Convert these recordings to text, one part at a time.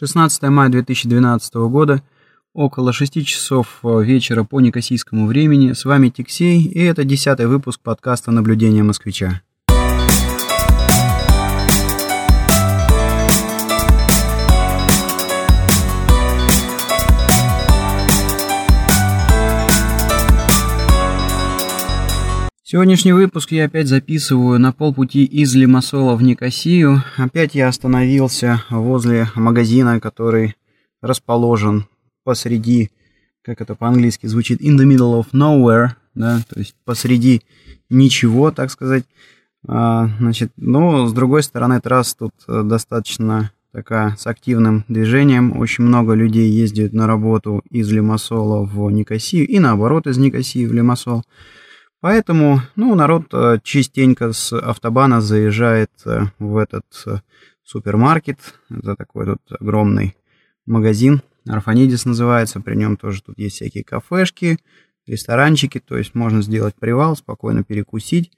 16 мая 2012 года, около 6 часов э, вечера по некосийскому времени. С вами Тиксей, и это десятый выпуск подкаста «Наблюдение москвича». Сегодняшний выпуск я опять записываю на полпути из Лимассола в Никосию. Опять я остановился возле магазина, который расположен посреди, как это по-английски звучит, in the middle of nowhere, да, то есть посреди ничего, так сказать. А, значит, но с другой стороны, трасс тут достаточно такая с активным движением. Очень много людей ездят на работу из Лимассола в Никосию и наоборот из Никосии в Лимассол. Поэтому, ну, народ э, частенько с автобана заезжает э, в этот э, супермаркет. Это такой тут огромный магазин. Арфанидис называется. При нем тоже тут есть всякие кафешки, ресторанчики. То есть можно сделать привал, спокойно перекусить,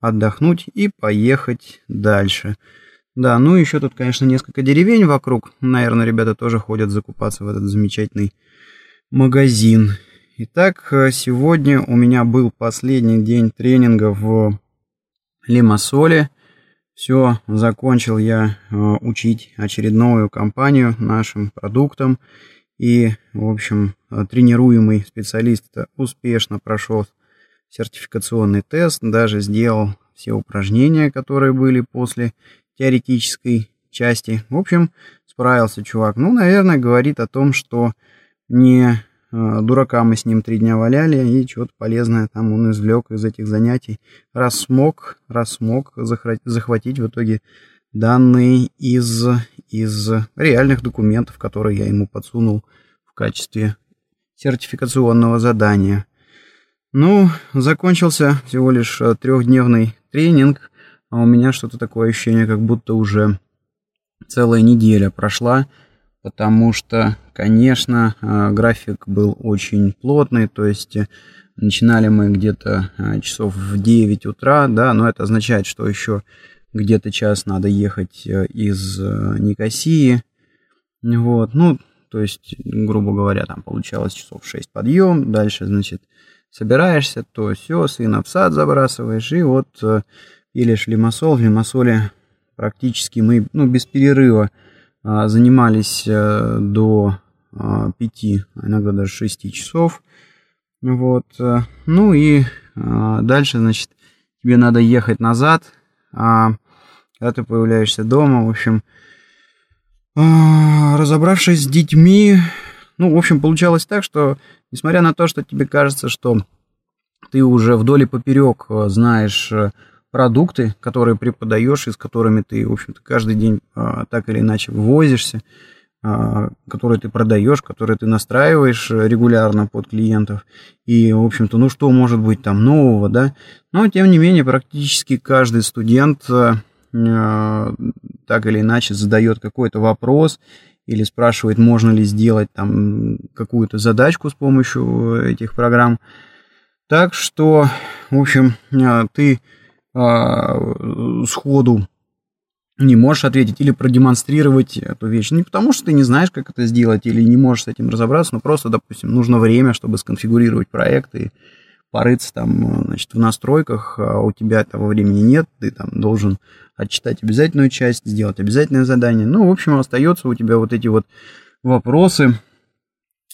отдохнуть и поехать дальше. Да, ну еще тут, конечно, несколько деревень вокруг. Наверное, ребята тоже ходят закупаться в этот замечательный магазин. Итак, э, сегодня у меня был последний день тренинга в Лимассоле. Все, закончил я э, учить очередную компанию нашим продуктам. И, в общем, э, тренируемый специалист успешно прошел сертификационный тест, даже сделал все упражнения, которые были после теоретической части. В общем, справился чувак. Ну, наверное, говорит о том, что не дурака мы с ним три дня валяли, и что-то полезное там он извлек из этих занятий. Раз смог, раз смог захватить в итоге данные из, из реальных документов, которые я ему подсунул в качестве сертификационного задания. Ну, закончился всего лишь э, трехдневный тренинг, а у меня что-то такое ощущение, как будто уже целая неделя прошла, потому что, конечно, э, график был очень плотный, то есть э, начинали мы где-то э, часов в 9 утра, да, но это означает, что еще где-то час надо ехать из Никосии, вот, ну, то есть, грубо говоря, там получалось часов 6 подъем, дальше, значит, собираешься, то все, сына в сад забрасываешь, и вот пилишь лимассол, в лимассоле практически мы, ну, без перерыва занимались э, до 5, а, иногда даже 6 часов. Вот. Э, ну и а, дальше, значит, тебе надо ехать назад, а когда ты появляешься дома, в общем, разобравшись с детьми, ну, в общем, получалось так, что, несмотря на то, что тебе кажется, что ты уже вдоль и поперек э, знаешь продукты, которые преподаешь и с которыми ты, в общем-то, каждый день а, так или иначе возишься, а, которые ты продаешь, которые ты настраиваешь регулярно под клиентов. И, в общем-то, ну что может быть там нового, да? Но, тем не менее, практически каждый студент а, так или иначе задает какой-то вопрос или спрашивает, можно ли сделать там какую-то задачку с помощью этих программ. Так что, в общем, ты э, сходу не можешь ответить или продемонстрировать эту вещь. Не потому, что ты не знаешь, как это сделать, или не можешь с этим разобраться, но просто, допустим, нужно время, чтобы сконфигурировать проект и порыться там, значит, в настройках, а у тебя этого времени нет, ты там должен отчитать обязательную часть, сделать обязательное задание. Ну, в общем, остается у тебя вот эти вот вопросы,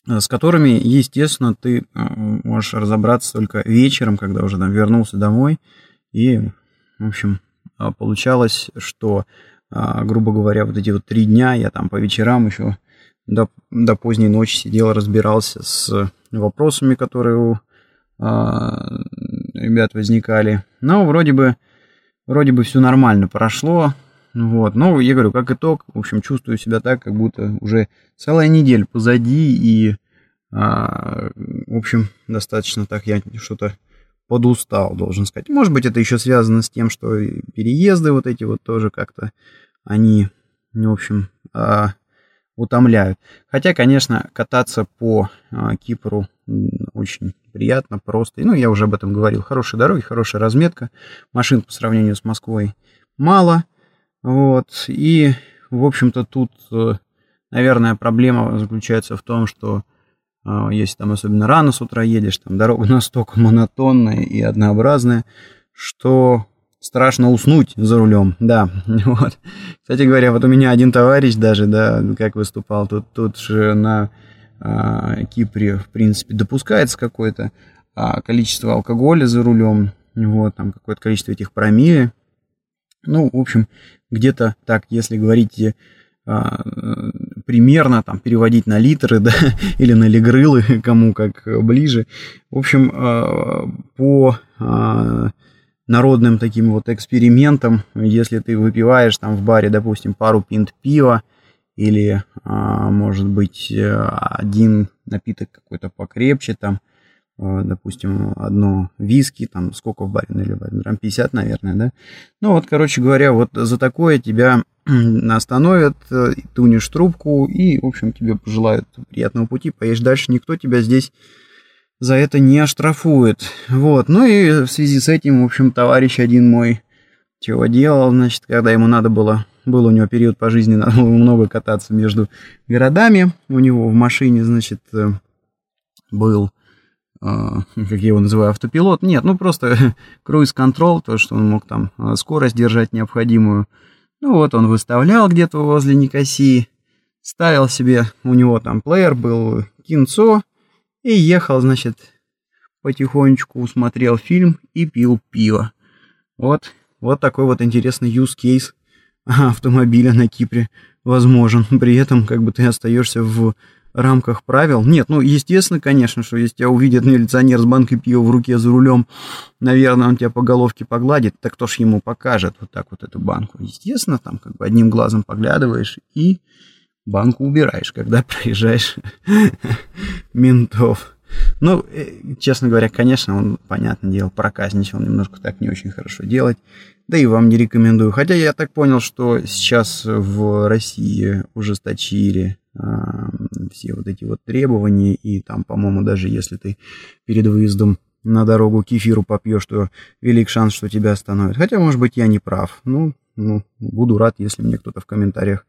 с которыми, естественно, ты можешь разобраться только вечером, когда уже там вернулся домой, и, в общем, а, получалось, что, а, грубо говоря, вот эти вот три дня я там по вечерам еще до, до поздней ночи сидел, разбирался с вопросами, которые у а, ребят возникали. Но вроде бы, вроде бы все нормально прошло. Вот. Но я говорю, как итог, в общем, чувствую себя так, как будто уже целая неделя позади, и, а, в общем, достаточно так я что-то подустал, должен сказать. Может быть, это еще связано с тем, что переезды вот эти вот тоже как-то, они, в общем, а, утомляют. Хотя, конечно, кататься по а, Кипру очень приятно, просто. Ну, я уже об этом говорил. Хорошие дороги, хорошая разметка. Машин по сравнению с Москвой мало. Вот. И, в общем-то, тут, э, наверное, проблема заключается в том, что если там особенно рано с утра едешь, там дорога настолько монотонная и однообразная, что страшно уснуть за рулем, да, вот. Кстати говоря, вот у меня один товарищ даже, да, как выступал, тут, тут же на а, Кипре, в принципе, допускается какое-то а, количество алкоголя за рулем, вот, там какое-то количество этих промилле. Ну, в общем, где-то так, если говорить а, примерно, там, переводить на литры, да, или на лигрылы, кому как ближе. В общем, а, по а, народным таким вот экспериментам, если ты выпиваешь там в баре, допустим, пару пинт пива, или, а, может быть, один напиток какой-то покрепче, там, а, допустим, одно виски, там, сколько в баре наливать, грамм 50, наверное, да? Ну, вот, короче говоря, вот за такое тебя остановят, э, тунешь трубку и, в общем, тебе пожелают приятного пути, поедешь дальше, никто тебя здесь за это не оштрафует. Вот, ну и в связи с этим, в общем, товарищ один мой чего делал, значит, когда ему надо было, был у него период по жизни, надо было много кататься между городами, у него в машине, значит, э, был а, как я его называю, автопилот. Нет, ну просто круиз-контрол, то, что он мог там скорость держать необходимую. Ну вот он выставлял где-то возле Никосии, ставил себе, у него там плеер был, кинцо, и ехал, значит, потихонечку смотрел фильм и пил пиво. Вот, вот такой вот интересный use case автомобиля на Кипре возможен. При этом, как бы ты остаешься в рамках правил. Нет, ну, естественно, конечно, что если тебя увидит милиционер с банкой пива в руке за рулем, наверное, он тебя по головке погладит, так кто ж ему покажет вот так вот эту банку? Естественно, там как бы одним глазом поглядываешь и банку убираешь, когда проезжаешь ментов. Ну, э, честно говоря, конечно, он, понятное дело, проказничал, немножко так не очень хорошо делать. Да и вам не рекомендую. Хотя я так понял, что сейчас в России ужесточили все вот эти вот требования, и там, по-моему, даже если ты перед выездом на дорогу кефиру попьешь, то велик шанс, что тебя остановят. Хотя, может быть, я не прав. Ну, ну, буду рад, если мне кто-то в комментариях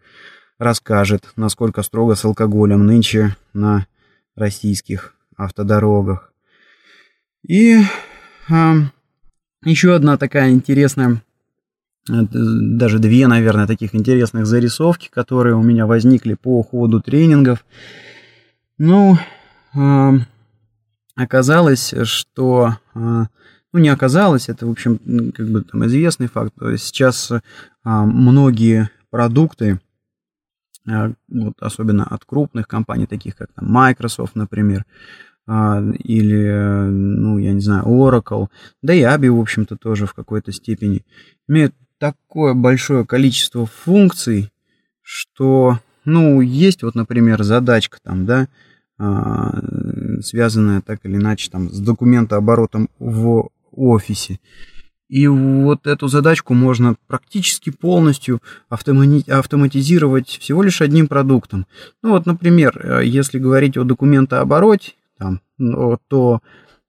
расскажет, насколько строго с алкоголем нынче на российских автодорогах. И э, еще одна такая интересная даже две, наверное, таких интересных зарисовки, которые у меня возникли по ходу тренингов. Ну, э, оказалось, что... Э, ну, не оказалось, это, в общем, как бы там известный факт. Сейчас э, многие продукты, э, вот, особенно от крупных компаний, таких как там, Microsoft, например, или, ну, я не знаю, Oracle, да и ABI, в общем-то, тоже в какой-то степени, имеют такое большое количество функций, что, ну, есть вот, например, задачка там, да, а, связанная так или иначе там с документооборотом в офисе. И вот эту задачку можно практически полностью автоматизировать всего лишь одним продуктом. Ну вот, например, э, если говорить о документообороте, там, то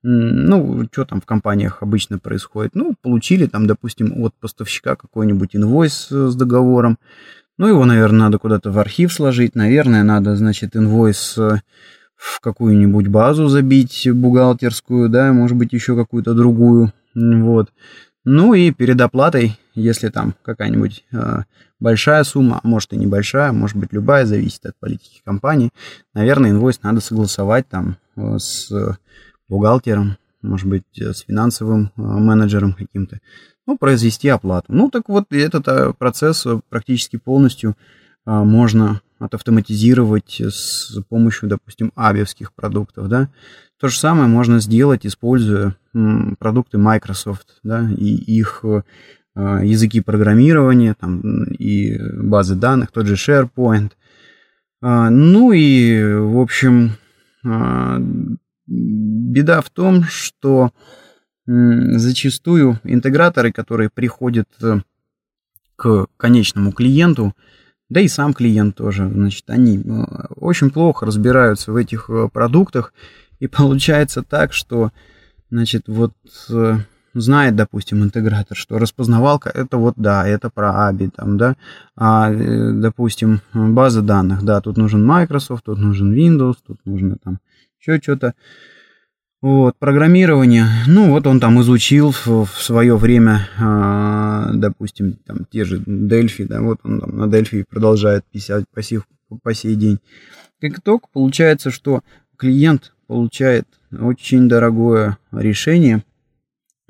ну, что там в компаниях обычно происходит? Ну, получили там, допустим, от поставщика какой-нибудь инвойс э, с договором. Ну, его, наверное, надо куда-то в архив сложить. Наверное, надо, значит, инвойс э, в какую-нибудь базу забить бухгалтерскую, да, может быть, еще какую-то другую. Вот. Ну и перед оплатой, если там какая-нибудь э, большая сумма, а может и небольшая, может быть любая, зависит от политики компании, наверное, инвойс надо согласовать там э, с бухгалтером, может быть, э, с финансовым э, менеджером каким-то, ну, произвести оплату. Ну, так вот, этот э, процесс практически полностью можно отавтоматизировать с помощью, допустим, абиевских продуктов, да. То же самое можно сделать, используя продукты Microsoft, да, и их языки программирования, там, и базы данных, тот же SharePoint. Ну и, в общем, Беда в том, что зачастую интеграторы, которые приходят э, к конечному клиенту, да и сам клиент тоже, значит, они э, очень плохо разбираются в этих э, продуктах, и получается так, что, значит, вот знает, допустим, интегратор, что распознавалка это вот да, это про ABI, там, да, а, э, допустим, база данных, да, тут нужен Microsoft, тут нужен Windows, тут нужно там еще что-то. Вот, программирование, ну вот он там изучил в, в свое время, э, допустим, там те же Delphi, да, вот он там на Delphi продолжает писать по, сих, по сей день. Как итог, получается, что клиент получает очень дорогое решение,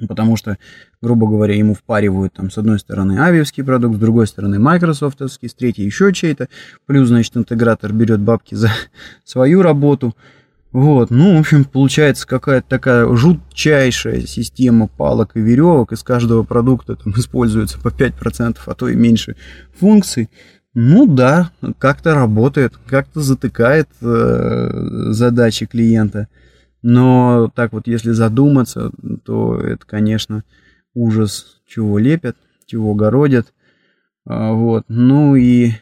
потому что, грубо говоря, ему впаривают там с одной стороны авиевский продукт, с другой стороны майкрософтовский, с третьей еще чей-то, плюс, значит, интегратор берет бабки за свою работу, вот, ну, в общем, получается какая-то такая жутчайшая система палок и веревок, из каждого продукта там используется по 5%, а то и меньше функций. Ну да, как-то работает, как-то затыкает э, задачи клиента. Но так вот, если задуматься, то это, конечно, ужас, чего лепят, чего городят. А, вот. Ну и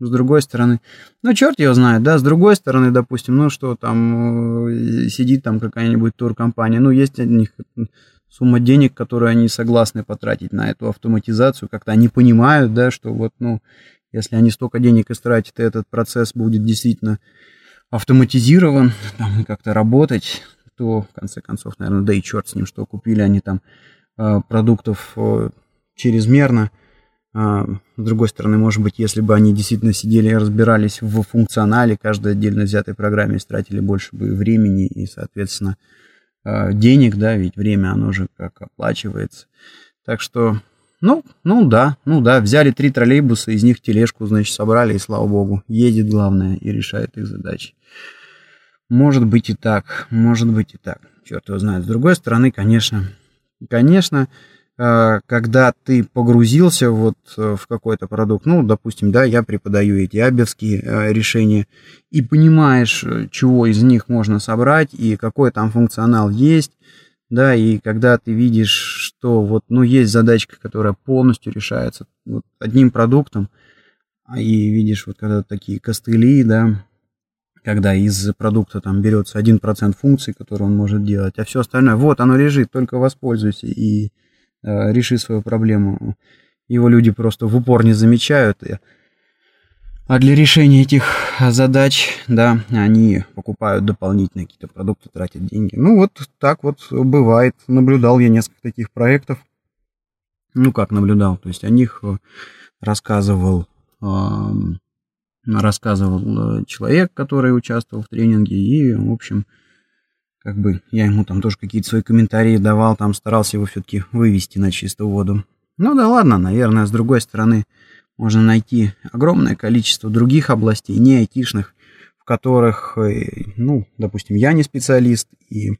с другой стороны, ну, черт его знает, да, с другой стороны, допустим, ну, что там э, сидит там какая-нибудь туркомпания, ну, есть у них сумма денег, которую они согласны потратить на эту автоматизацию, как-то они понимают, да, что вот, ну, если они столько денег истратят, и этот процесс будет действительно автоматизирован, там, как-то работать, то, в конце концов, наверное, да и черт с ним, что купили они там э, продуктов э, чрезмерно. А, с другой стороны, может быть, если бы они действительно сидели и разбирались в функционале каждой отдельно взятой программе, истратили больше бы времени и, соответственно, денег, да, ведь время, оно же как оплачивается. Так что ну, ну да, ну да, взяли три троллейбуса, из них тележку, значит, собрали, и слава богу, едет главное и решает их задачи. Может быть и так, может быть и так, черт его знает. С другой стороны, конечно, конечно, э, когда ты погрузился вот э, в какой-то продукт, ну, допустим, да, я преподаю эти абевские э, решения, и понимаешь, чего из них можно собрать, и какой там функционал есть, да, и когда ты видишь, что вот, ну, есть задачка, которая полностью решается вот одним продуктом, а и видишь, вот когда такие костыли, да, когда из продукта там берется 1% функций, которые он может делать, а все остальное, вот оно лежит, только воспользуйся и э, реши свою проблему. Его люди просто в упор не замечают, и а для решения этих задач, да, они покупают дополнительные какие-то продукты, тратят деньги. Ну, вот так вот бывает. Наблюдал я несколько таких проектов. Ну, как наблюдал, то есть о них э, рассказывал, рассказывал э, человек, который участвовал в тренинге, и, в общем, как бы я ему там тоже какие-то свои комментарии давал, там старался его все-таки вывести на чистую воду. Ну да ладно, наверное, с другой стороны, можно найти огромное количество других областей, не айтишных, в которых, э, ну, допустим, я не специалист, и э,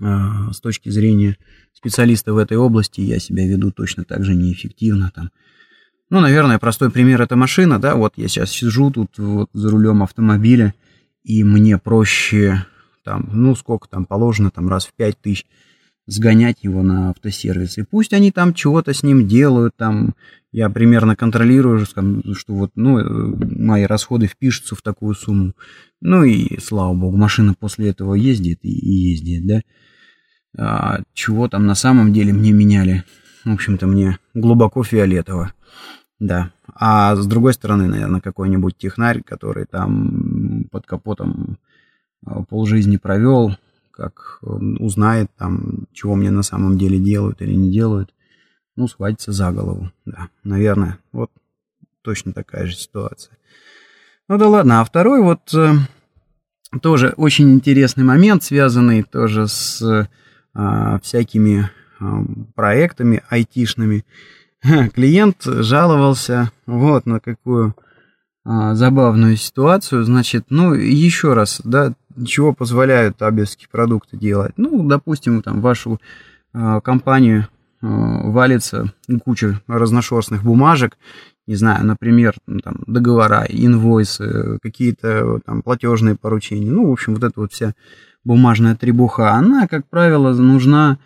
с точки зрения специалиста в этой области я себя веду точно так же неэффективно. Там. Ну, наверное, простой пример это машина, да, вот я сейчас сижу тут вот за рулем автомобиля, и мне проще там, ну, сколько там положено, там раз в пять тысяч сгонять его на автосервис. И пусть они там чего-то с ним делают, там я примерно контролирую, что вот, ну, э, мои расходы впишутся в такую сумму. Ну и, слава богу, машина после этого ездит и, и ездит, да. А чего там на самом деле мне меняли? В общем-то, мне глубоко фиолетово. Да. А с другой стороны, наверное, какой-нибудь технарь, который там под капотом э, полжизни провел, как узнает там, чего мне на самом деле делают или не делают, ну, схватится за голову. Да, наверное, вот точно такая же ситуация. Ну да ладно, а второй вот э, тоже очень интересный момент, связанный тоже с э, всякими э, проектами айтишными. Клиент жаловался вот на какую э, забавную ситуацию. Значит, ну, еще раз, да, чего позволяют абевские продукты делать. Ну, допустим, там вашу э, компанию э, валится куча разношерстных бумажек, не знаю, например, там, договора, инвойсы, какие-то там платежные поручения. Ну, в общем, вот эта вот вся бумажная требуха, она, как правило, нужна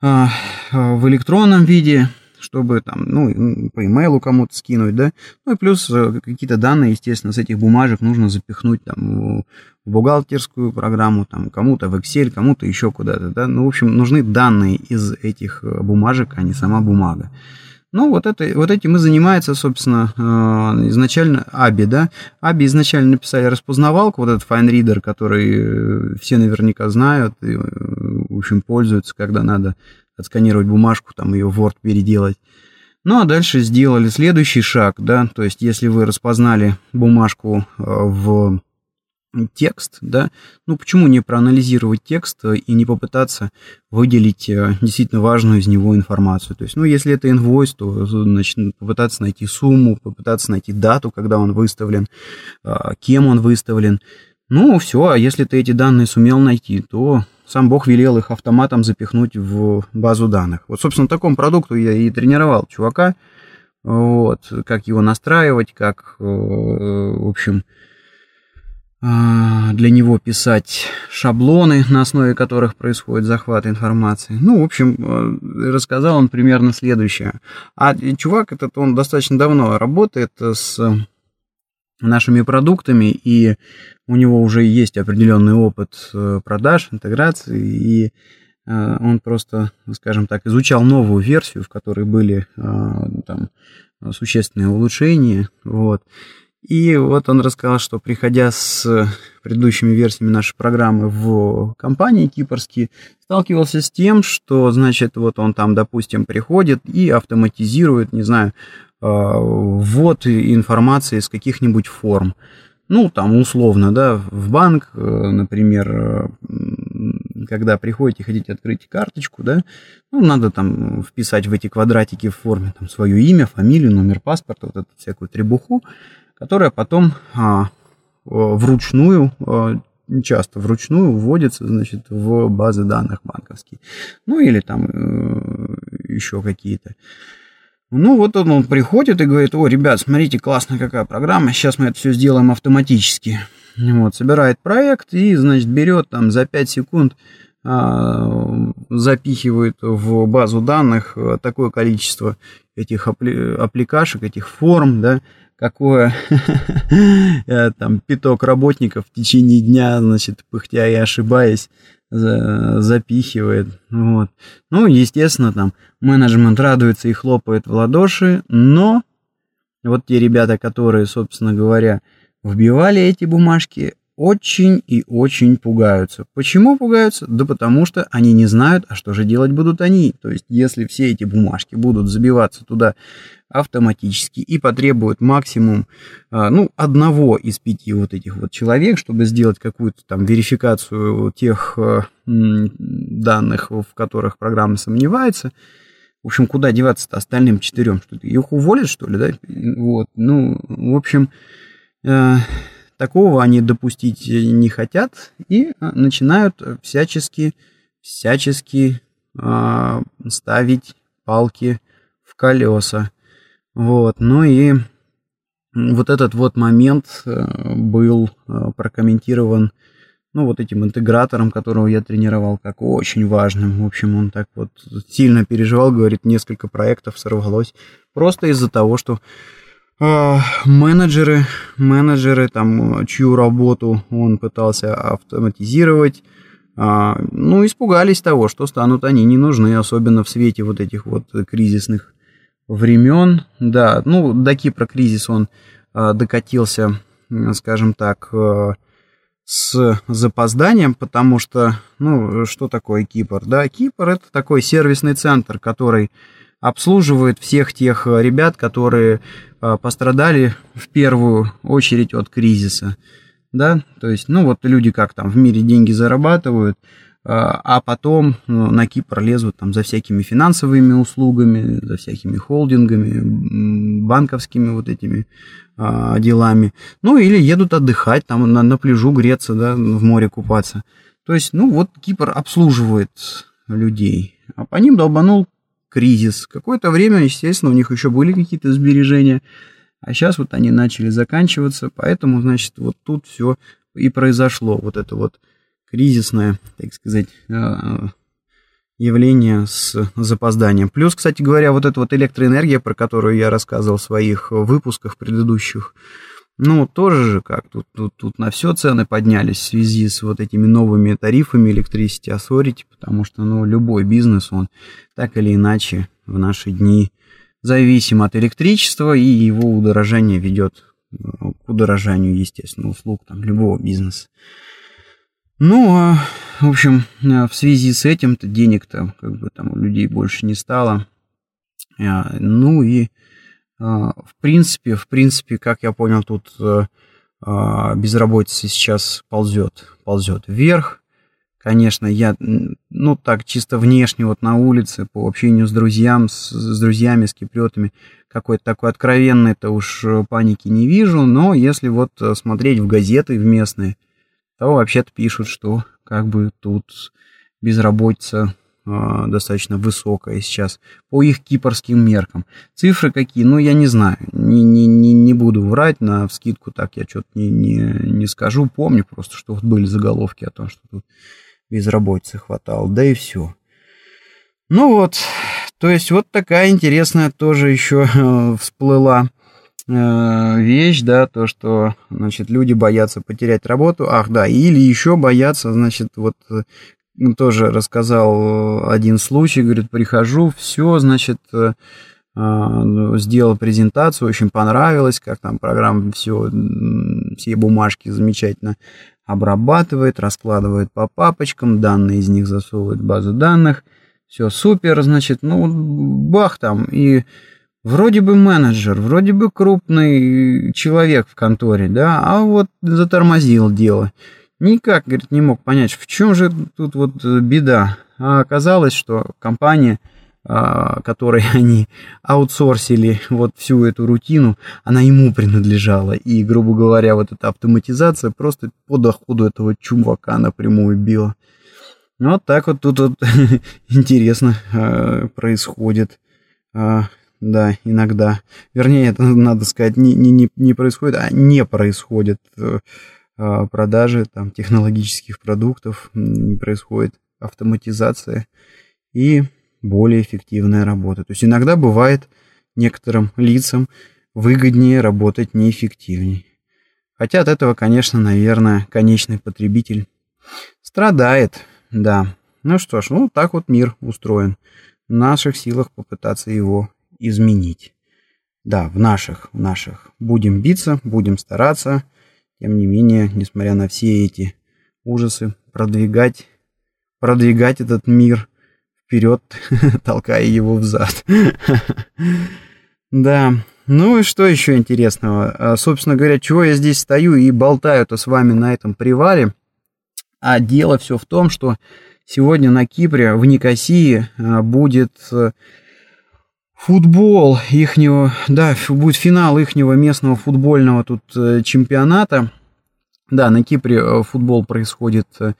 э, в электронном виде, чтобы там, ну, по имейлу кому-то скинуть, да, ну и плюс э, какие-то данные, естественно, с этих бумажек нужно запихнуть там в бухгалтерскую программу, там кому-то в Excel, кому-то еще куда-то, да, ну, в общем, нужны данные из этих э, бумажек, а не сама бумага. Ну, вот, это, вот этим и занимается, собственно, э, изначально Аби, да. Аби изначально написали распознавалку, вот этот FineReader, который все наверняка знают и, в общем, пользуются, когда надо отсканировать бумажку, там ее в Word переделать. Ну, а дальше сделали следующий шаг, да, то есть если вы распознали бумажку э, в текст, да, ну почему не проанализировать текст и не попытаться выделить э, действительно важную из него информацию. То есть, ну, если это инвойс, то значит, попытаться найти сумму, попытаться найти дату, когда он выставлен, э, кем он выставлен. Ну, все, а если ты эти данные сумел найти, то сам Бог велел их автоматом запихнуть в базу данных. Вот, собственно, такому продукту я и тренировал чувака, вот, как его настраивать, как, э, в общем, а, для него писать шаблоны, на основе которых происходит захват информации. Ну, в общем, э, рассказал он примерно следующее. А чувак этот, он достаточно давно работает с нашими продуктами, и у него уже есть определенный опыт э, продаж, интеграции, и э, он просто, скажем так, изучал новую версию, в которой были там существенные улучшения, вот, и вот он рассказал, что приходя с предыдущими версиями нашей программы в компании кипрские, сталкивался с тем, что, значит, вот он там, допустим, приходит и автоматизирует, не знаю, ввод информации из каких-нибудь форм. Ну, там, условно, да, в банк, э, например, когда приходите хотите открыть карточку, да, ну, надо там вписать в эти квадратики в форме там свое имя, фамилию, номер паспорта, вот эту всякую требуху которая потом а, вручную, а, часто вручную вводится, значит, в базы данных банковские. Ну, или там э, еще какие-то. Ну, вот он, он приходит и говорит, о, ребят, смотрите, классная какая программа, сейчас мы это все сделаем автоматически. Вот, собирает проект и, значит, берет там за 5 секунд а, запихивает в базу данных такое количество этих аппликашек, этих форм, да, какое э, там пяток работников в течение дня, значит, пыхтя и ошибаясь, запихивает. Вот. Ну, естественно, там менеджмент радуется и хлопает в ладоши, но вот те ребята, которые, собственно говоря, вбивали эти бумажки, очень и очень пугаются. Почему пугаются? Да потому что они не знают, а что же делать будут они. То есть, если все эти бумажки будут забиваться туда автоматически и потребуют максимум, а, ну, одного из пяти вот этих вот человек, чтобы сделать какую-то там верификацию тех а, данных, в которых программа сомневается, в общем, куда деваться-то остальным четырем? Что их уволят, что ли, да? Вот, ну, в общем, а, Такого они допустить не хотят и а, начинают всячески, всячески э, ставить палки в колеса. Вот, ну и вот этот вот момент э, был э, прокомментирован, ну, вот этим интегратором, которого я тренировал, как очень важным. В общем, он так вот сильно переживал, говорит, несколько проектов сорвалось просто из-за того, что а, менеджеры, менеджеры, там, чью работу он пытался автоматизировать, а, ну, испугались того, что станут они не нужны, особенно в свете вот этих вот кризисных времен. Да, ну, до Кипра кризис он а, докатился, скажем так, с запозданием, потому что, ну, что такое Кипр? Да, Кипр это такой сервисный центр, который обслуживает всех тех э, ребят, которые э, пострадали в первую очередь от кризиса. Да, то есть, ну вот люди как там в мире деньги зарабатывают, э, а потом ну, на Кипр лезут там за всякими финансовыми услугами, за всякими холдингами, банковскими вот этими а, делами. Ну или едут отдыхать, там на, на пляжу греться, да, в море купаться. То есть, ну вот Кипр обслуживает людей. А по ним долбанул кризис. Какое-то время, естественно, у них еще были какие-то сбережения, а сейчас вот они начали заканчиваться, поэтому, значит, вот тут все и произошло, вот это вот кризисное, так сказать, э, явление с запозданием. Плюс, кстати говоря, вот эта вот электроэнергия, про которую я рассказывал в своих выпусках предыдущих, ну, тоже же как, тут, тут, тут на все цены поднялись в связи с вот этими новыми тарифами электричества, Authority, потому что, ну, любой бизнес, он так или иначе в наши дни зависим от электричества, и его удорожание ведет э, к удорожанию, естественно, услуг там, любого бизнеса. Ну, а, в общем, э, в связи с этим-то денег-то как бы там у людей больше не стало. А, ну и а, в принципе, в принципе, как я понял, тут а, безработица сейчас ползет, ползет вверх. Конечно, я, ну так, чисто внешне, вот на улице, по общению с, друзьям, с, с друзьями, с киприотами, какой-то такой откровенной-то уж э, паники не вижу, но если вот э, смотреть в газеты в местные, то вообще-то пишут, что как бы тут безработица а, достаточно высокая сейчас по их кипрским меркам. Цифры какие, ну, я не знаю, не, не, не, не буду врать, на вскидку так я что-то не, не, не скажу, помню просто, что были заголовки о том, что тут безработицы хватало, да и все. Ну вот, то есть вот такая интересная тоже еще э, всплыла э, вещь, да, то, что, значит, люди боятся потерять работу, ах, да, или еще боятся, значит, вот ну, тоже рассказал один случай, говорит, прихожу, все, значит, э, а, ну, сделал презентацию, очень понравилось, как там программа все, все бумажки замечательно обрабатывает, раскладывает по папочкам, данные из них засовывает в базу данных, все супер, значит, ну, бах там, и вроде бы менеджер, вроде бы крупный человек в конторе, да, а вот затормозил дело. Никак, говорит, не мог понять, в чем же тут вот э, беда. А оказалось, что компания, а, которой они аутсорсили вот всю эту рутину, она ему принадлежала. И, грубо говоря, вот эта автоматизация просто по доходу этого чувака напрямую била. Вот так вот тут вот интересно э, происходит. Э, да, иногда. Вернее, это надо сказать, не, не, не происходит, а не происходит. А, продажи там, технологических продуктов, происходит автоматизация и более эффективная работа. То есть иногда бывает некоторым лицам выгоднее работать неэффективнее. Хотя от этого, конечно, наверное, конечный потребитель страдает, да. Ну что ж, ну так вот мир устроен. В наших силах попытаться его изменить. Да, в наших, в наших. Будем биться, будем стараться. Тем не менее, несмотря на все эти ужасы, продвигать, продвигать этот мир вперед, толкая его взад. Да, ну и что еще интересного? А, собственно говоря, чего я здесь стою и болтаю-то с вами на этом привале? А дело все в том, что сегодня на Кипре, в Никосии, а, будет э, футбол ихнего, да, будет финал ихнего местного футбольного тут э, чемпионата. Да, на Кипре э, футбол происходит э,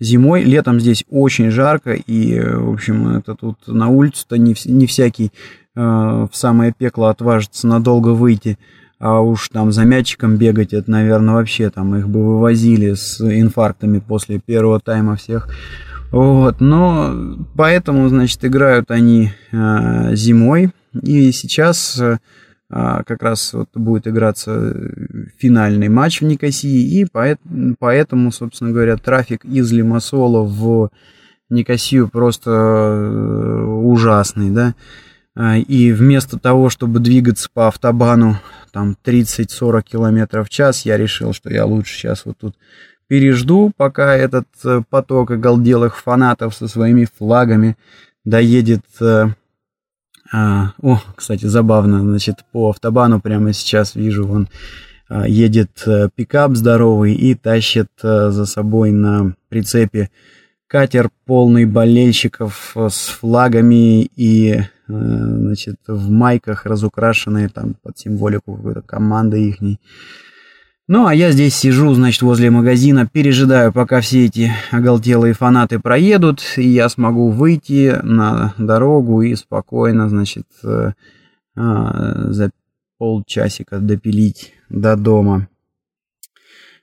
зимой, летом здесь очень жарко, и, в общем, это тут на улицу-то не, не всякий э, в самое пекло отважится надолго выйти, а уж там за мячиком бегать, это, наверное, вообще там их бы вывозили с инфарктами после первого тайма всех. Вот, но поэтому, значит, играют они э, зимой, и сейчас э, как раз вот будет играться финальный матч в Никосии, и поэтому, собственно говоря, трафик из Лимассола в Никосию просто э, ужасный, да, а, и вместо того, чтобы двигаться по автобану там 30-40 километров в час, я решил, что я лучше сейчас вот тут пережду, пока этот э, поток оголделых фанатов со своими флагами доедет. Э, а, о, кстати, забавно, значит, по автобану прямо сейчас вижу, вон а, едет э, пикап здоровый и тащит за собой на прицепе катер полный болельщиков с флагами и значит в майках разукрашенные там под символику какой-то команды ихней. Ну, а я здесь сижу, значит, возле магазина, пережидаю, пока все эти оголтелые фанаты проедут, и я смогу выйти на дорогу и спокойно, значит, э, а, за полчасика допилить до дома.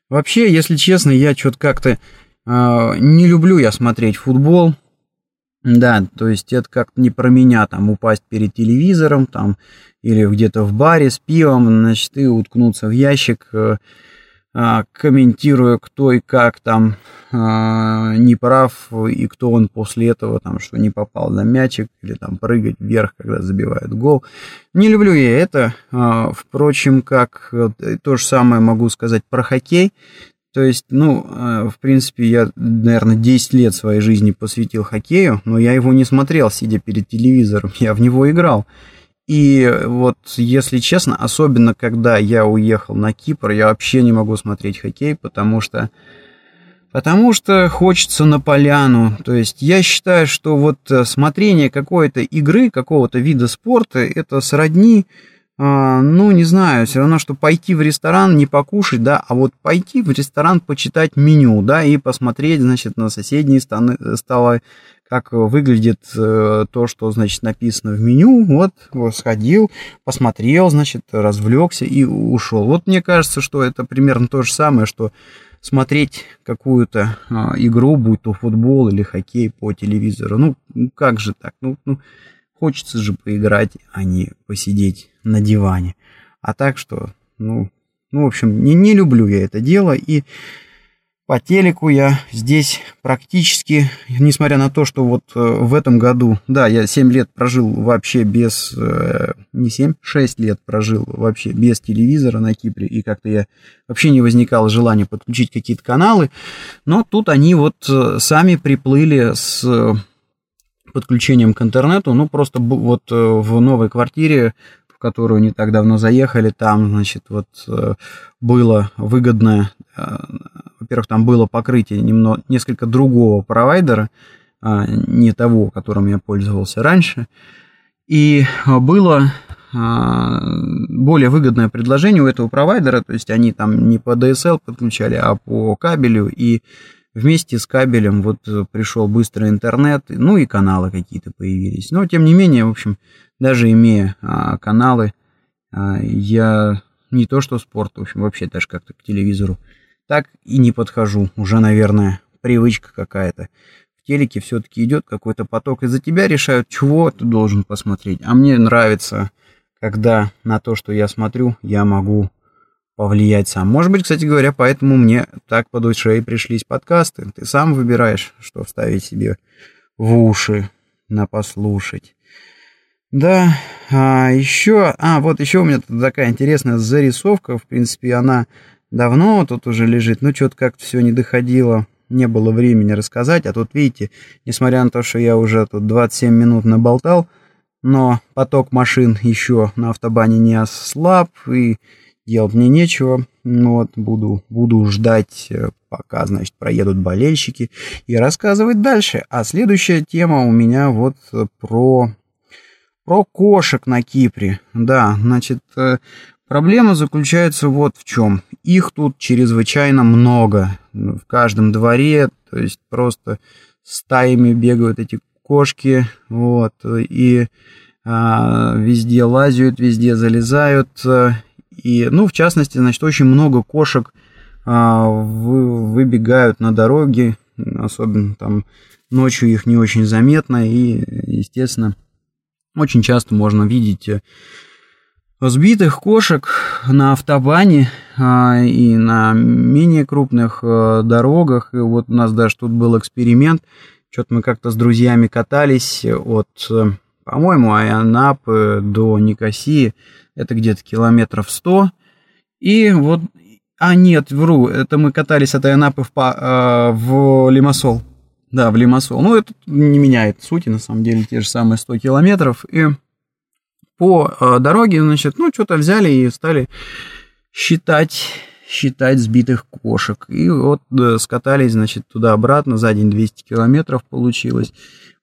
Вообще, если честно, я что-то как-то э, не люблю я смотреть футбол. Да, то есть это как-то не про меня там упасть перед телевизором там или где-то в баре с пивом, значит, и уткнуться в ящик, э, а, комментируя, кто и как там а, не прав, и кто он после этого, там, что не попал на мячик, или там прыгать вверх, когда забивают гол. Не люблю я это. А, впрочем, как э, то же самое могу сказать про хоккей. То есть, ну, в принципе, я, наверное, 10 лет своей жизни посвятил хоккею, но я его не смотрел, сидя перед телевизором, я в него играл. И вот, если честно, особенно когда я уехал на Кипр, я вообще не могу смотреть хоккей, потому что Потому что хочется на поляну. То есть я считаю, что вот э, смотрение какой-то игры, какого-то вида спорта, это сродни, э, ну, не знаю, все равно, что пойти в ресторан, не покушать, да, а вот пойти в ресторан, почитать меню, да, и посмотреть, значит, на соседние станы, столы, как выглядит э, то, что, значит, написано в меню. Вот, сходил, посмотрел, значит, развлекся и ушел. Вот мне кажется, что это примерно то же самое, что смотреть какую-то э, игру, будь то футбол или хоккей по телевизору. Ну как же так? Ну, ну, хочется же поиграть, а не посидеть на диване. А так что, ну, ну, в общем, не, не люблю я это дело. И по телеку я здесь практически, несмотря на то, что вот э, в этом году, да, я 7 лет прожил вообще без, э, не 7, 6 лет прожил вообще без телевизора на Кипре, и как-то я вообще не возникало желания подключить какие-то каналы, но тут они вот э, сами приплыли с подключением к интернету, ну просто вот в новой квартире в которую не так давно заехали, там, значит, вот было выгодное во-первых, там было покрытие немного, несколько другого провайдера, а, не того, которым я пользовался раньше. И было а, более выгодное предложение у этого провайдера, то есть они там не по DSL подключали, а по кабелю, и вместе с кабелем вот пришел быстрый интернет, ну и каналы какие-то появились. Но тем не менее, в общем, даже имея а, каналы, я не то что спорт, в общем, вообще даже как-то к телевизору так и не подхожу. Уже, наверное, привычка какая-то. В телеке все-таки идет какой-то поток, и за тебя решают, чего ты должен посмотреть. А мне нравится, когда на то, что я смотрю, я могу повлиять сам. Может быть, кстати говоря, поэтому мне так по душе и пришлись подкасты. Ты сам выбираешь, что вставить себе в уши на послушать. Да, а еще, а вот еще у меня тут такая интересная зарисовка, в принципе, она Давно тут уже лежит, но что-то как-то все не доходило, не было времени рассказать. А тут, видите, несмотря на то, что я уже тут 27 минут наболтал, но поток машин еще на автобане не ослаб, и делать мне нечего. Ну вот, буду, буду ждать, э, пока, значит, проедут болельщики, и рассказывать дальше. А следующая тема у меня вот про про кошек на Кипре. Да, значит, э, Проблема заключается вот в чем. Их тут чрезвычайно много. В каждом дворе, то есть просто стаями бегают эти кошки, вот, и а, везде лазят, везде залезают. И, ну, в частности, значит, очень много кошек а, вы, выбегают на дороге, особенно там ночью их не очень заметно, и, естественно, очень часто можно видеть сбитых кошек на автобане а, и на менее крупных а, дорогах. И вот у нас даже тут был эксперимент. Что-то мы как-то с друзьями катались от, по-моему, Айанапы до Никосии. Это где-то километров 100. И вот... А, нет, вру. Это мы катались от Айанапы в, а, в Лимассол. Да, в Лимассол. Ну, это не меняет сути, на самом деле, те же самые 100 километров. И по э, дороге, значит, ну, что-то взяли и стали считать, считать сбитых кошек. И вот э, скатались, значит, туда-обратно, за день 200 километров получилось.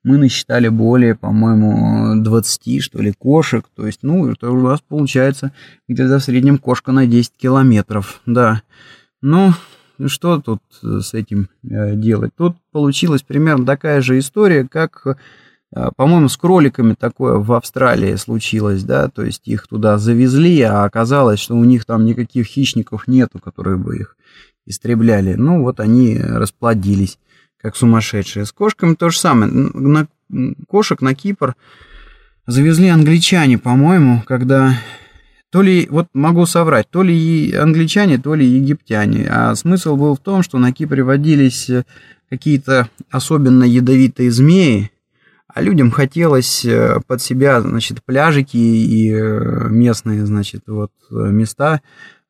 Мы насчитали более, по-моему, 20, что ли, кошек. То есть, ну, это у нас получается где-то в среднем кошка на 10 километров, да. Ну, что тут с этим э, делать? Тут получилась примерно такая же история, как а, по-моему, с кроликами такое в Австралии случилось, да, то есть их туда завезли, а оказалось, что у них там никаких хищников нету, которые бы их истребляли. Ну, вот они расплодились, как сумасшедшие. С кошками то же самое. На кошек на Кипр завезли англичане, по-моему, когда то ли, вот могу соврать, то ли англичане, то ли египтяне. А смысл был в том, что на Кипре водились э, какие-то особенно ядовитые змеи, а людям хотелось э, под себя, значит, пляжики и э, местные, значит, вот места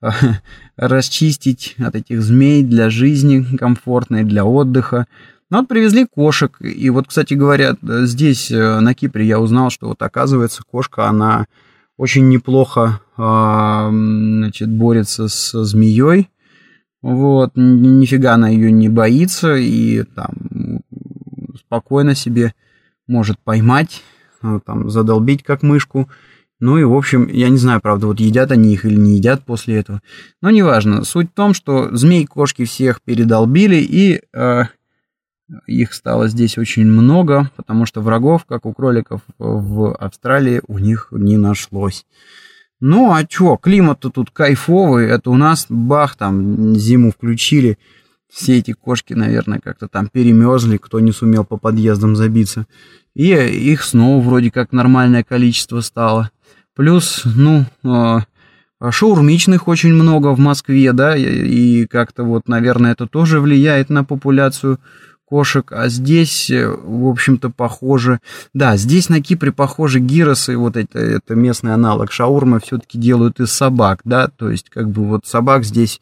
расчистить от этих змей для жизни комфортной, для отдыха. Ну вот привезли кошек, и вот, кстати говоря, здесь, на Кипре, я узнал, что вот оказывается кошка, она очень неплохо а, значит, борется с змеей. Вот, нифига она ее не боится и там спокойно себе может поймать, а, там, задолбить как мышку. Ну и, в общем, я не знаю, правда, вот едят они их или не едят после этого. Но неважно. Суть в том, что змей-кошки всех передолбили, и э, их стало здесь очень много, потому что врагов, как у кроликов в Австралии, у них не нашлось. Ну а чё, климат-то тут кайфовый, это у нас бах, там зиму включили, все эти кошки, наверное, как-то там перемерзли, кто не сумел по подъездам забиться. И их снова вроде как нормальное количество стало. Плюс, ну, э, шаурмичных очень много в Москве, да, и как-то вот, наверное, это тоже влияет на популяцию кошек, а здесь, э, в общем-то, похоже... Да, здесь на Кипре, похоже, гиросы, вот это, это местный аналог шаурмы, все-таки делают из собак, да, то есть, как бы, вот собак здесь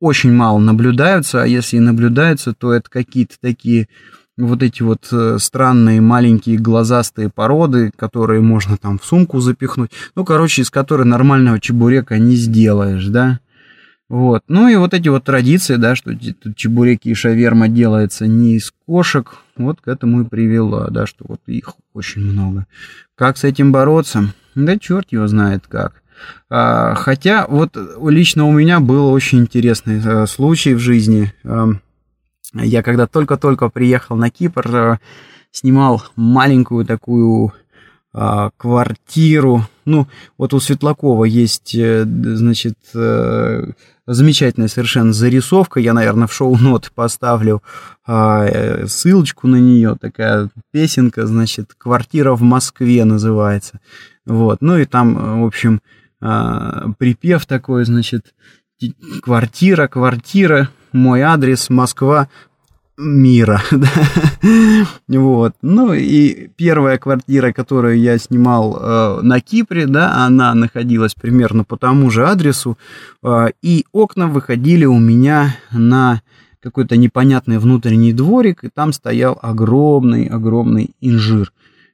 очень мало наблюдаются, а если и наблюдаются, то это какие-то такие вот эти вот э, странные маленькие глазастые породы, которые можно там в сумку запихнуть, ну, короче, из которой нормального чебурека не сделаешь, да, вот. Ну и вот эти вот традиции, да, что чебуреки и шаверма делается не из кошек, вот к этому и привело, да, что вот их очень много. Как с этим бороться? Да черт его знает как. А, хотя вот лично у меня был очень интересный а, случай в жизни. А, я когда только-только приехал на Кипр, а, снимал маленькую такую а, квартиру. Ну, вот у Светлакова есть, э, значит, э, замечательная совершенно зарисовка. Я, наверное, в шоу-нот поставлю а, э, ссылочку на нее. Такая песенка, значит, «Квартира в Москве» называется. Вот. Ну и там, в общем, а, припев такой, значит, квартира, квартира, мой адрес, Москва, мира. вот. Ну и первая квартира, которую я снимал э, на Кипре, да, она находилась примерно по тому же адресу, э, и окна выходили у меня на какой-то непонятный внутренний дворик, и там стоял огромный-огромный инжир.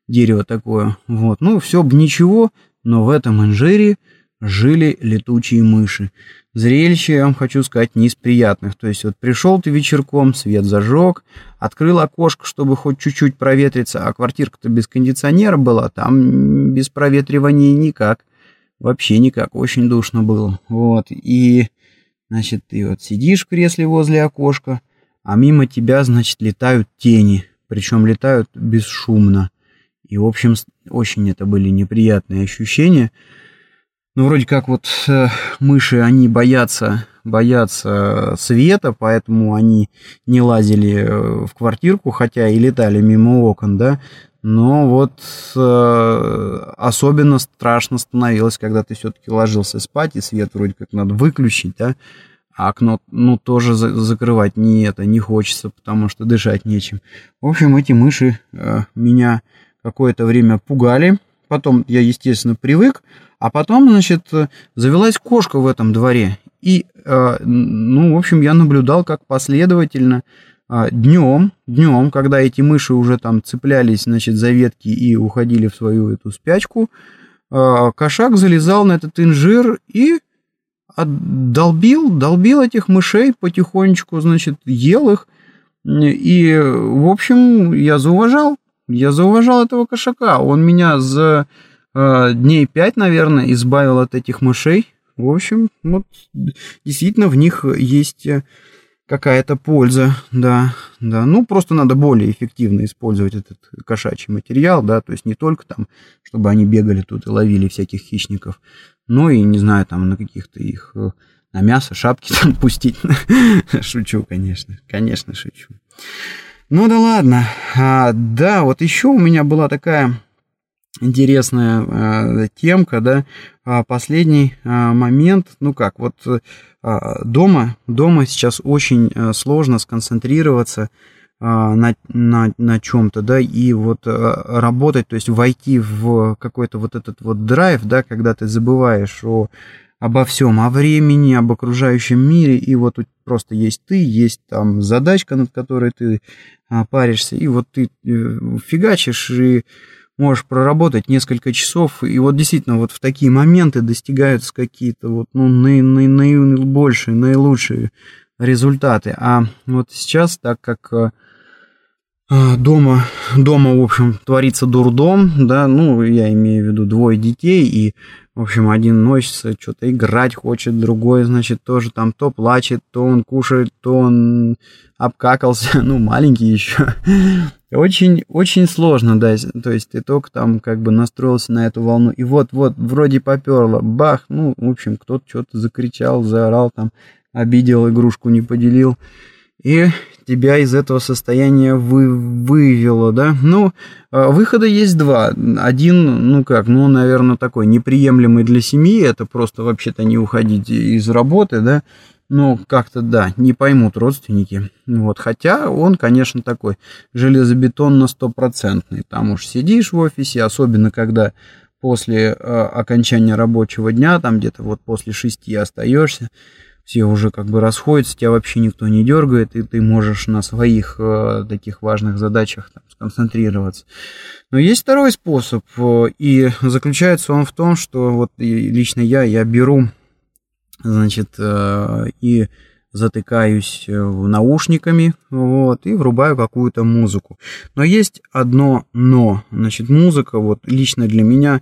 Дерево такое. Вот. Ну, все бы ничего, но в этом инжире жили летучие мыши. Зрелище, я вам хочу сказать, не из приятных. То есть вот пришел ты вечерком, свет зажег, открыл окошко, чтобы хоть чуть-чуть проветриться, а квартирка-то без кондиционера была, там без проветривания никак. Вообще никак, очень душно было. Вот, и, значит, ты вот сидишь в кресле возле окошка, а мимо тебя, значит, летают тени, причем летают бесшумно. И, в общем, очень это были неприятные ощущения. Ну, вроде как вот э, мыши, они боятся, боятся света, поэтому они не лазили э, в квартирку, хотя и летали мимо окон, да. Но вот э, особенно страшно становилось, когда ты все-таки ложился спать, и свет вроде как надо выключить, да, а окно, ну, тоже за закрывать не это, не хочется, потому что дышать нечем. В общем, эти мыши э, меня какое-то время пугали, потом я, естественно, привык, а потом, значит, завелась кошка в этом дворе. И, э, ну, в общем, я наблюдал, как последовательно э, днем, днем, когда эти мыши уже там цеплялись, значит, за ветки и уходили в свою эту спячку, э, кошак залезал на этот инжир и долбил, долбил этих мышей потихонечку, значит, ел их. И, в общем, я зауважал, я зауважал этого кошака. Он меня за э, дней пять, наверное, избавил от этих мышей. В общем, вот действительно в них есть э, какая-то польза, да, да. Ну, просто надо более эффективно использовать этот кошачий материал, да, то есть не только там, чтобы они бегали тут и ловили всяких хищников, но и, не знаю, там на каких-то их, э, на мясо, шапки там пустить. Шучу, конечно, конечно, шучу. Ну да ладно. А, да, вот еще у меня была такая интересная э, темка, да, а последний э, момент, ну как, вот э, дома, дома сейчас очень э, сложно сконцентрироваться э, на, на, на чем-то, да, и вот э, работать, то есть войти в какой-то вот этот вот драйв, да, когда ты забываешь о обо всем, о времени, об окружающем мире, и вот тут просто есть ты, есть там задачка, над которой ты а, паришься, и вот ты э, фигачишь и можешь проработать несколько часов, и вот действительно вот в такие моменты достигаются какие-то вот, ну, наи, наи, наибольшие, наилучшие результаты. А вот сейчас, так как э, дома, дома, в общем, творится дурдом, да, ну, я имею в виду двое детей, и, в общем, один носится, что-то играть хочет, другой, значит, тоже там то плачет, то он кушает, то он обкакался, ну, маленький еще. Очень, очень сложно, да, то есть ты только там как бы настроился на эту волну, и вот-вот, вроде поперло, бах, ну, в общем, кто-то что-то закричал, заорал там, обидел игрушку, не поделил, и тебя из этого состояния вы, вывело, да? Ну, а, выхода есть два. Один, ну как, ну, наверное, такой неприемлемый для семьи, это просто вообще-то не уходить из работы, да? ну, как-то, да, не поймут родственники. Вот, хотя он, конечно, такой железобетонно-стопроцентный. Там уж сидишь в офисе, особенно когда после э, окончания рабочего дня, там где-то вот после шести остаешься, все уже как бы расходятся, тебя вообще никто не дергает, и ты можешь на своих э, таких важных задачах там, сконцентрироваться. Но есть второй способ, э, и заключается он в том, что вот лично я, я беру значит, э, и затыкаюсь э, наушниками, вот, и врубаю какую-то музыку. Но есть одно но, значит, музыка, вот, лично для меня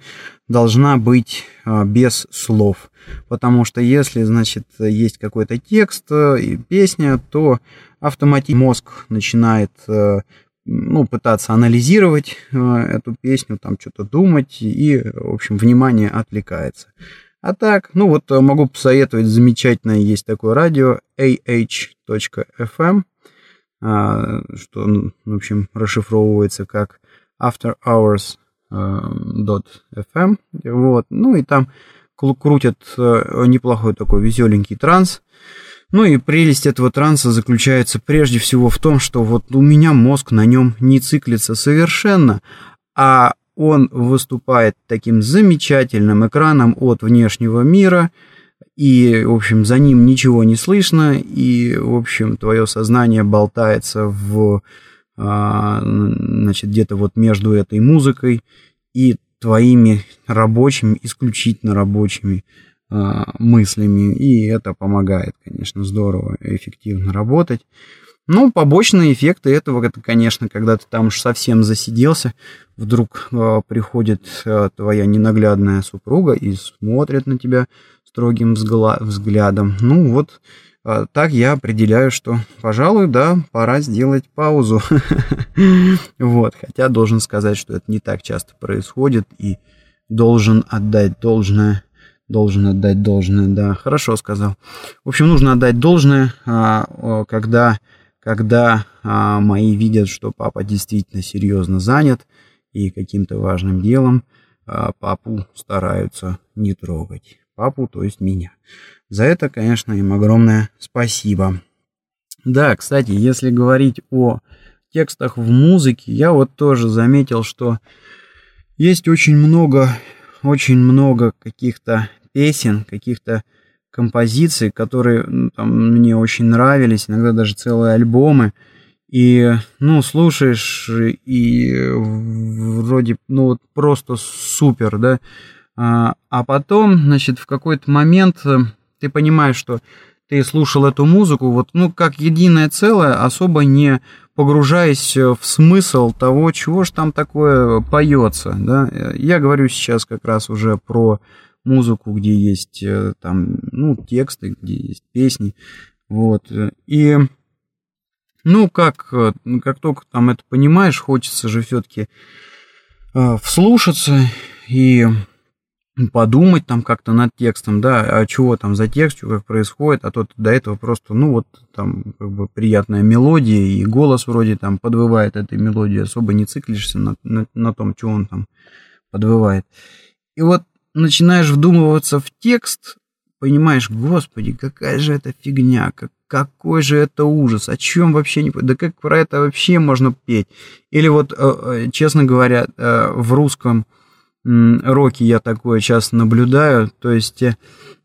должна быть э, без слов, потому что если, значит, есть какой-то текст и песня, то автоматически мозг начинает ну, пытаться анализировать эту песню, там что-то думать, и, в общем, внимание отвлекается. А так, ну вот э, могу посоветовать, замечательное есть такое радио ah.fm, а, что, в общем, расшифровывается как After Hours .fm, вот, ну и там крутят э, неплохой такой веселенький транс, ну и прелесть этого транса заключается прежде всего в том, что вот у меня мозг на нем не циклится совершенно, а он выступает таким замечательным экраном от внешнего мира, и, в общем, за ним ничего не слышно, и, в общем, твое сознание болтается в, а, значит, где-то вот между этой музыкой и твоими рабочими, исключительно рабочими а, мыслями, и это помогает, конечно, здорово, эффективно работать. Ну, побочные эффекты этого, это, конечно, когда ты там уж совсем засиделся, вдруг э, приходит э, твоя ненаглядная супруга и смотрит на тебя строгим взглядом. Ну, вот э, так я определяю, что, пожалуй, да, пора сделать паузу. Вот, хотя должен сказать, что это не так часто происходит, и должен отдать должное должен отдать должное, да, хорошо сказал. В общем, нужно отдать должное, а, когда когда а, мои видят, что папа действительно серьезно занят и каким-то важным делом, а, папу стараются не трогать. Папу, то есть меня. За это, конечно, им огромное спасибо. Да, кстати, если говорить о текстах в музыке, я вот тоже заметил, что есть очень много, очень много каких-то песен, каких-то композиций, которые там, мне очень нравились, иногда даже целые альбомы. И, ну, слушаешь, и вроде, ну, вот просто супер, да. А, а потом, значит, в какой-то момент э, ты понимаешь, что ты слушал эту музыку, вот, ну, как единое целое, особо не погружаясь в смысл того, чего же там такое поется, да. Я говорю сейчас как раз уже про музыку, где есть э, там, ну, тексты, где есть песни, вот, и, ну, как, э, как только там это понимаешь, хочется же все-таки э, вслушаться и подумать там как-то над текстом, да, а чего там за текст, что как происходит, а то до этого просто, ну вот там как бы приятная мелодия и голос вроде там подвывает этой мелодии, особо не циклишься на, на, на том, что он там подвывает. И вот начинаешь вдумываться в текст, понимаешь, господи, какая же это фигня, как, какой же это ужас, о чем вообще не... Да как про это вообще можно петь? Или вот, э, э, честно говоря, э, в русском роке я такое часто наблюдаю, то есть...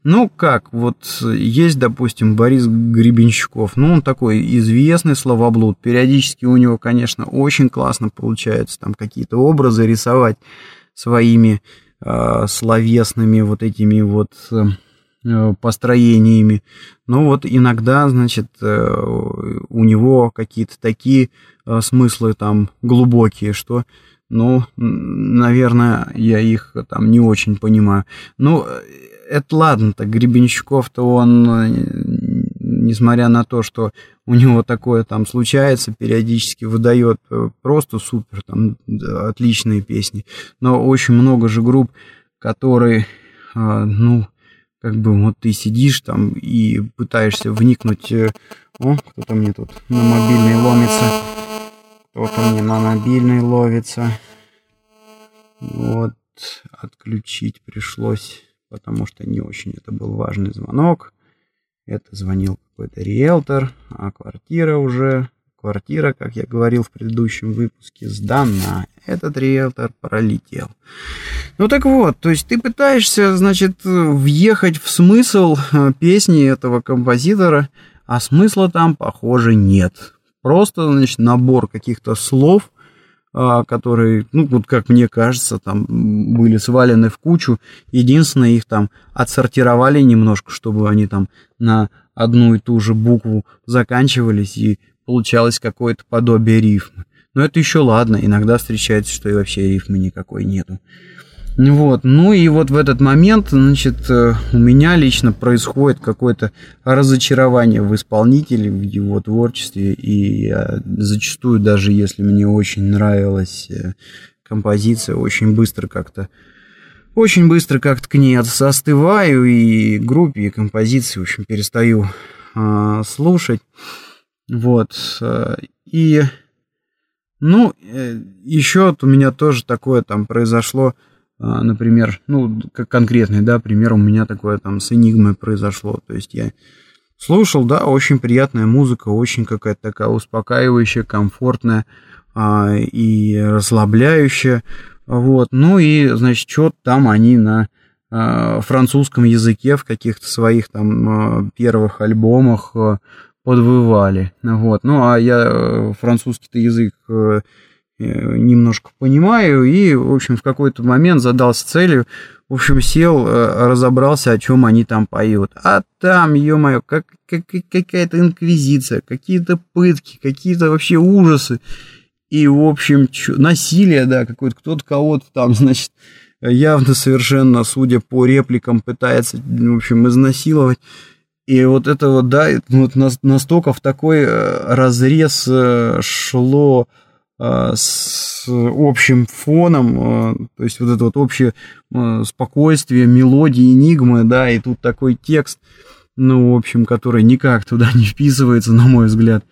Ну как, вот есть, допустим, Борис Гребенщиков, ну он такой известный словоблуд, периодически у него, конечно, очень классно получается там какие-то образы рисовать своими э, словесными вот этими вот э, построениями. Но вот иногда, значит, э, у него какие-то такие э, смыслы там глубокие, что, ну, наверное, я их там не очень понимаю. Ну, это ладно, так Гребенщиков-то он, несмотря на то, что у него такое там случается, периодически выдает просто супер, там, отличные песни. Но очень много же групп, которые, ну, как бы вот ты сидишь там и пытаешься вникнуть. Э, о, кто-то мне тут на мобильный ломится. Кто-то мне на мобильный ловится. Вот, отключить пришлось, потому что не очень это был важный звонок. Это звонил какой-то риэлтор, а квартира уже Квартира, как я говорил в предыдущем выпуске, сдана. Этот риэлтор пролетел. Ну так вот, то есть ты пытаешься, значит, въехать в смысл э, песни этого композитора, а смысла там, похоже, нет. Просто, значит, набор каких-то слов, а, которые, ну, вот как мне кажется, там были свалены в кучу. Единственное, их там отсортировали немножко, чтобы они там на одну и ту же букву заканчивались и получалось какое-то подобие рифмы. Но это еще ладно, иногда встречается, что и вообще рифмы никакой нету. Вот, ну и вот в этот момент, значит, э, у меня лично происходит какое-то разочарование в исполнителе, в его творчестве, и я зачастую, даже если мне очень нравилась э, композиция, очень быстро как-то очень быстро как-то к ней остываю, и группе, и композиции, в общем, перестаю э, слушать. Вот. Э, и, ну, э, еще у меня тоже такое там произошло, э, например, ну, как конкретный, да, пример у меня такое там с Энигмой произошло. То есть я слушал, да, очень приятная музыка, очень какая-то такая успокаивающая, комфортная а, и расслабляющая. Вот. Ну и, значит, что там они на французском языке в каких-то своих там первых альбомах подвывали. Вот. Ну, а я э, французский-то язык э, э, немножко понимаю, и, в общем, в какой-то момент задался целью, в общем, сел, разобрался, о чем они там поют. А там, ё-моё, как, как, какая-то инквизиция, какие-то пытки, какие-то вообще ужасы. И, в общем, чё, насилие, да, какой-то кто-то кого-то там, значит, явно совершенно, судя по репликам, пытается, в общем, изнасиловать. И вот это вот, да, вот настолько в такой э, разрез э, шло э, с общим фоном, то есть вот это вот общее спокойствие, мелодии, энигмы, да, и тут такой текст, ну, в общем, который никак туда не вписывается, на мой взгляд.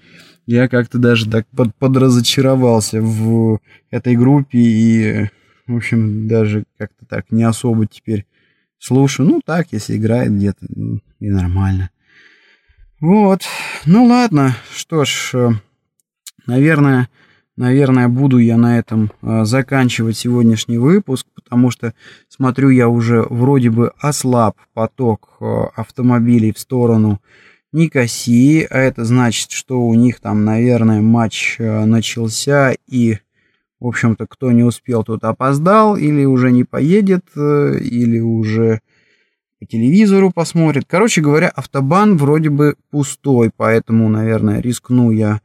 Я как-то даже так под, подразочаровался в этой группе и, в общем, даже как-то так не особо теперь слушаю. Ну, так, если играет где-то, ну, и нормально. Вот. Ну, ладно. Что ж, э, наверное, наверное, буду я на этом э, заканчивать сегодняшний выпуск, потому что, смотрю, я уже вроде бы ослаб поток э, автомобилей в сторону Никосии, а это значит, что у них там, наверное, матч начался и в общем-то, кто не успел, тот опоздал, или уже не поедет, э, или уже по телевизору посмотрит. Короче говоря, автобан вроде бы пустой, поэтому, наверное, рискну я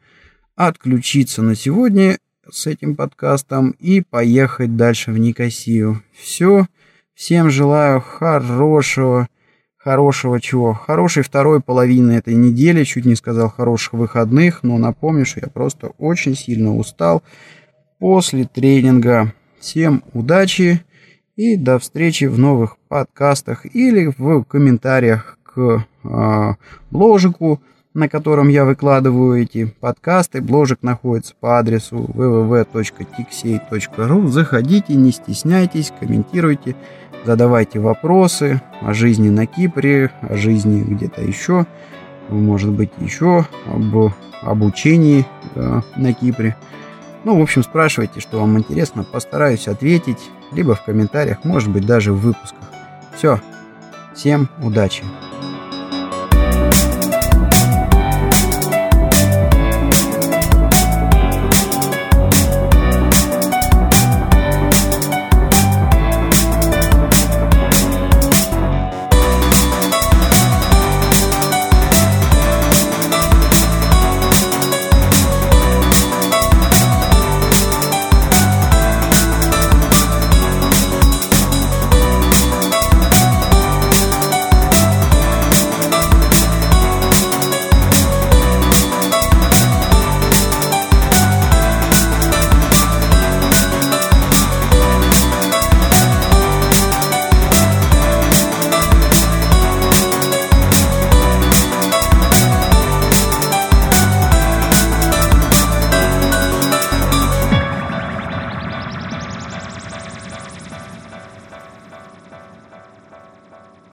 отключиться на сегодня с этим подкастом и поехать дальше в Никосию. Все. Всем желаю хорошего, хорошего чего? Хорошей второй половины этой недели. Чуть не сказал хороших выходных, но напомню, что я просто очень сильно устал после тренинга. Всем удачи И до встречи в новых подкастах или в комментариях к э, бложику, на котором я выкладываю эти подкасты. Бложик находится по адресу www.tixey.ru. Заходите, не стесняйтесь, комментируйте, задавайте вопросы о жизни на Кипре, о жизни где-то еще, может быть еще об обучении э, на Кипре. Ну, в общем, спрашивайте, что вам интересно, постараюсь ответить, либо в комментариях, может быть, даже в выпусках. Все, всем удачи!